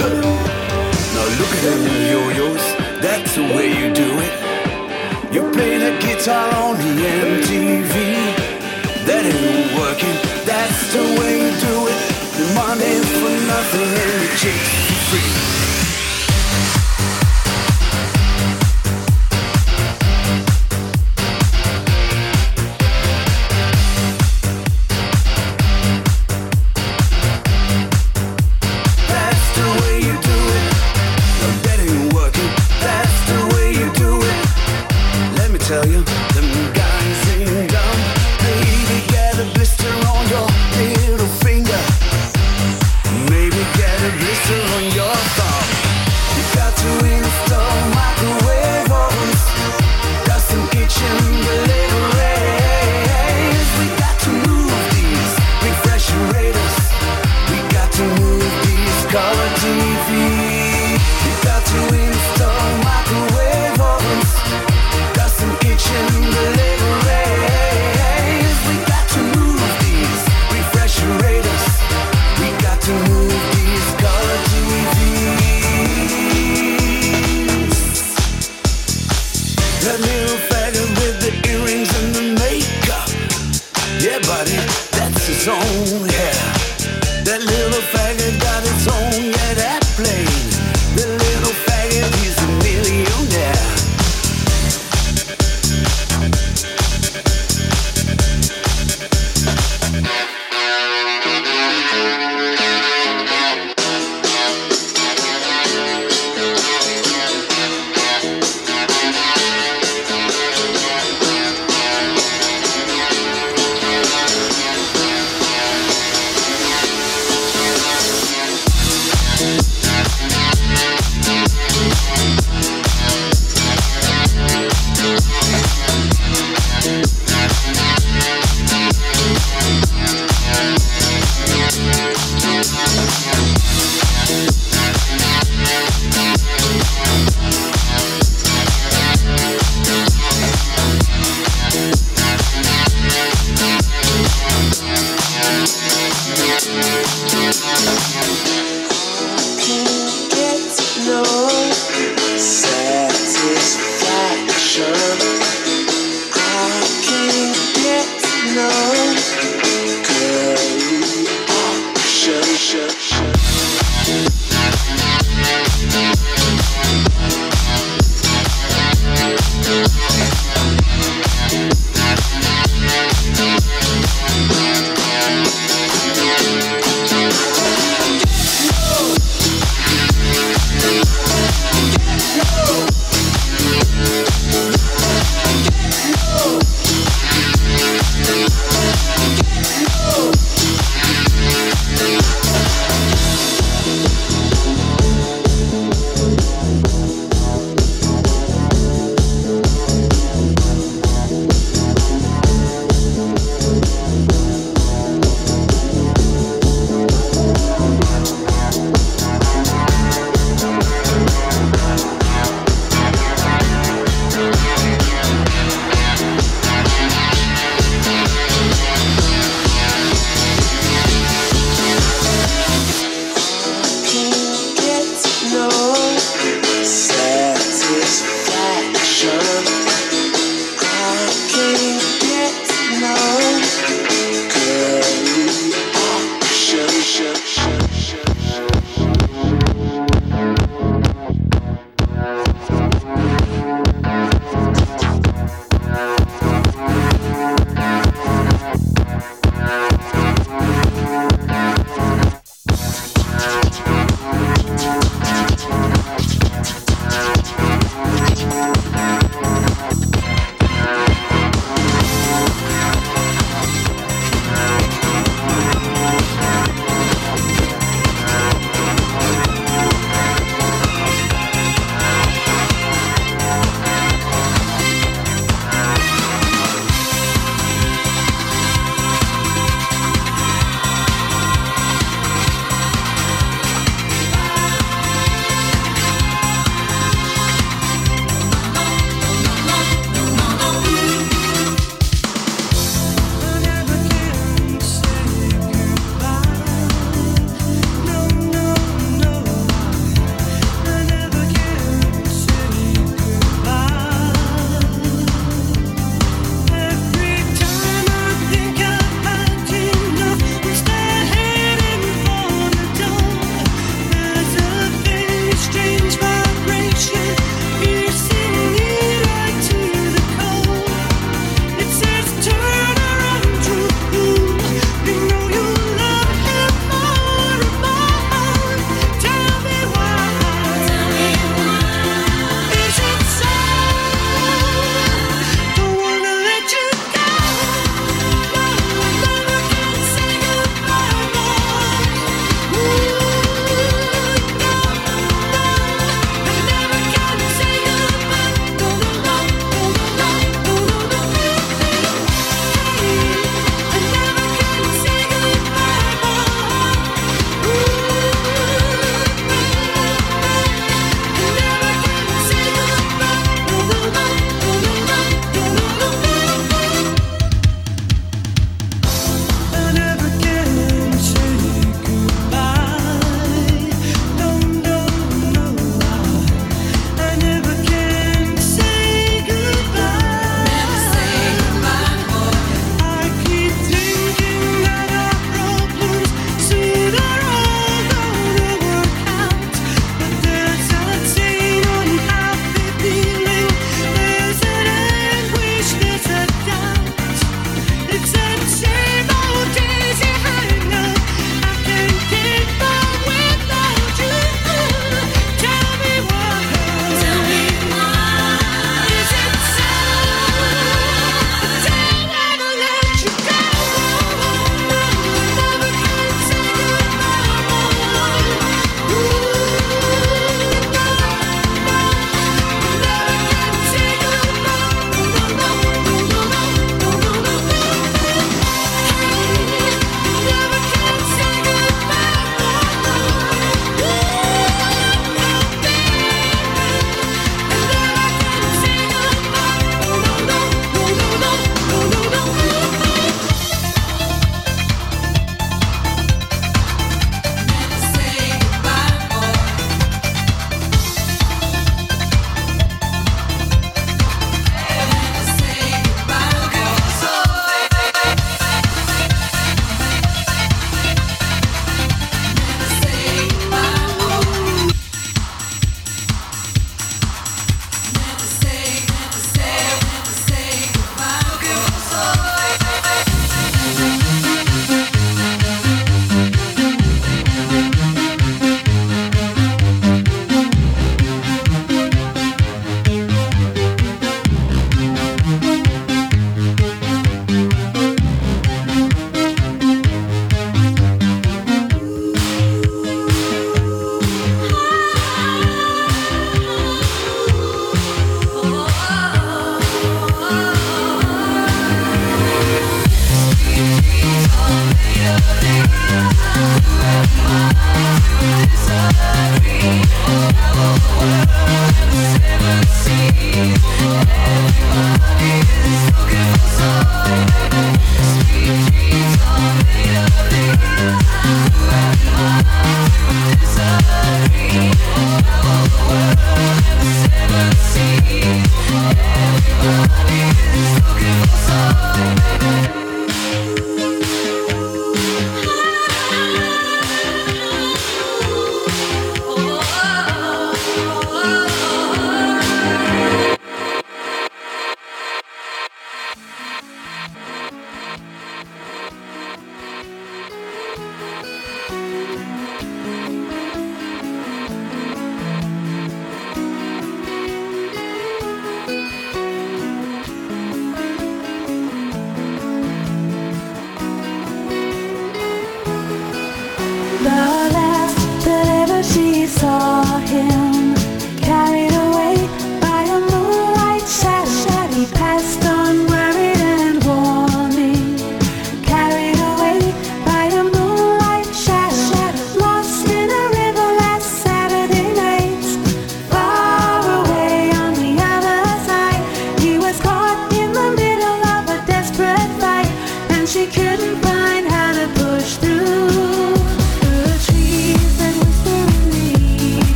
Now look at them yo-yos, that's the way you do it. You play the guitar on the MTV. That ain't working, that's the way you do it. The money for nothing and the chicks for free.